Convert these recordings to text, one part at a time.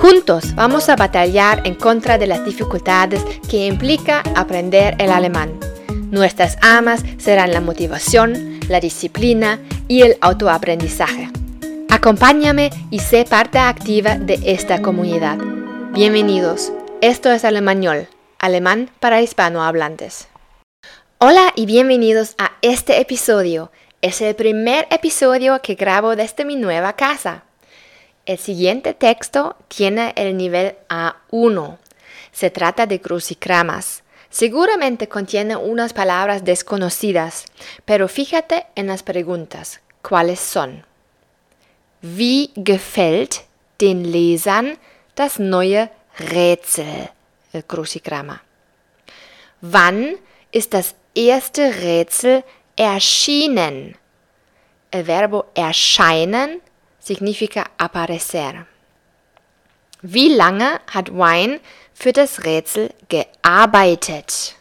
Juntos vamos a batallar en contra de las dificultades que implica aprender el alemán. Nuestras amas serán la motivación, la disciplina y el autoaprendizaje. Acompáñame y sé parte activa de esta comunidad. Bienvenidos. Esto es Alemañol, alemán para hispanohablantes. Hola y bienvenidos a este episodio. Es el primer episodio que grabo desde mi nueva casa. El siguiente texto tiene el nivel A1. Se trata de crucigramas. Seguramente contiene unas palabras desconocidas, pero fíjate en las preguntas. ¿Cuáles son? Wie gefällt den Lesern das neue Rätsel? El crucigrama. Wann ist das erste Rätsel erschienen? El verbo erscheinen significa aparecer. Wie lange hat Wine für das Rätsel gearbeitet?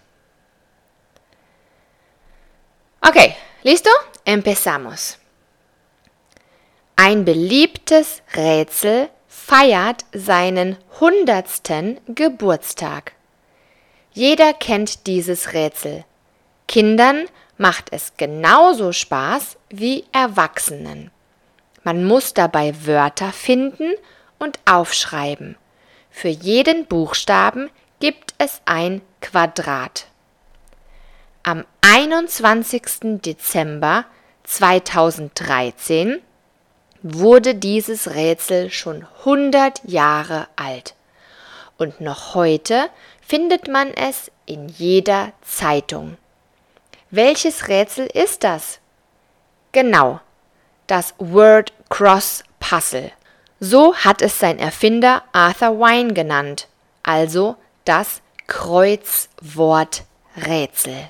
Okay, listo? Empezamos. Ein beliebtes Rätsel feiert seinen hundertsten Geburtstag. Jeder kennt dieses Rätsel. Kindern macht es genauso Spaß wie Erwachsenen. Man muss dabei Wörter finden und aufschreiben. Für jeden Buchstaben gibt es ein Quadrat. Am 21. Dezember 2013 wurde dieses Rätsel schon 100 Jahre alt. Und noch heute findet man es in jeder Zeitung. Welches Rätsel ist das? Genau, das Word Cross Puzzle. So hat es sein Erfinder Arthur Wine genannt, also das Kreuzworträtsel.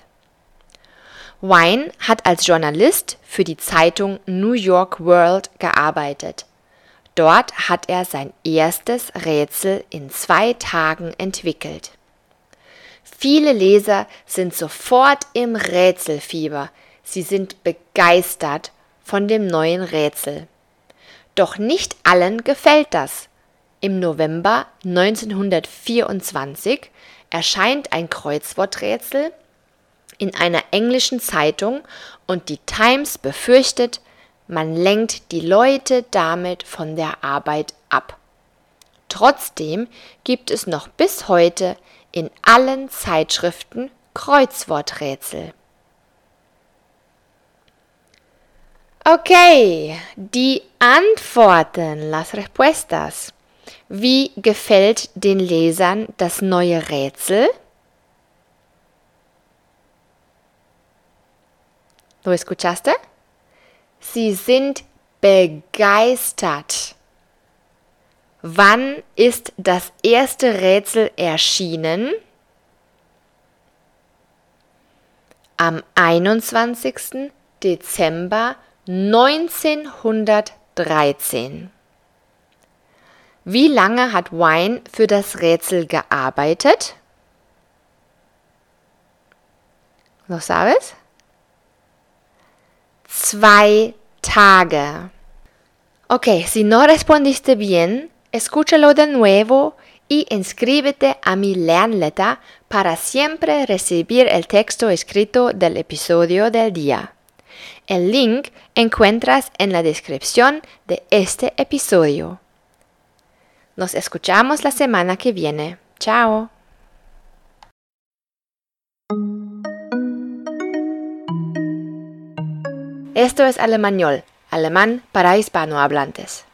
Wine hat als Journalist für die Zeitung New York World gearbeitet. Dort hat er sein erstes Rätsel in zwei Tagen entwickelt. Viele Leser sind sofort im Rätselfieber. Sie sind begeistert von dem neuen Rätsel. Doch nicht allen gefällt das. Im November 1924 erscheint ein Kreuzworträtsel in einer englischen Zeitung und die Times befürchtet, man lenkt die Leute damit von der Arbeit ab. Trotzdem gibt es noch bis heute in allen Zeitschriften Kreuzworträtsel. Okay, die Antworten, las respuestas. Wie gefällt den Lesern das neue Rätsel? ¿Lo escuchaste? Sie sind begeistert. Wann ist das erste Rätsel erschienen? Am 21. Dezember 1913. Wie lange hat Wine für das Rätsel gearbeitet? ¿Lo sabes? Zwei Tage. Ok, si no respondiste bien, escúchalo de nuevo y inscríbete a mi Lernletter para siempre recibir el texto escrito del episodio del día. El link encuentras en la descripción de este episodio. Nos escuchamos la semana que viene. Chao. Esto es Alemañol, alemán para hispanohablantes.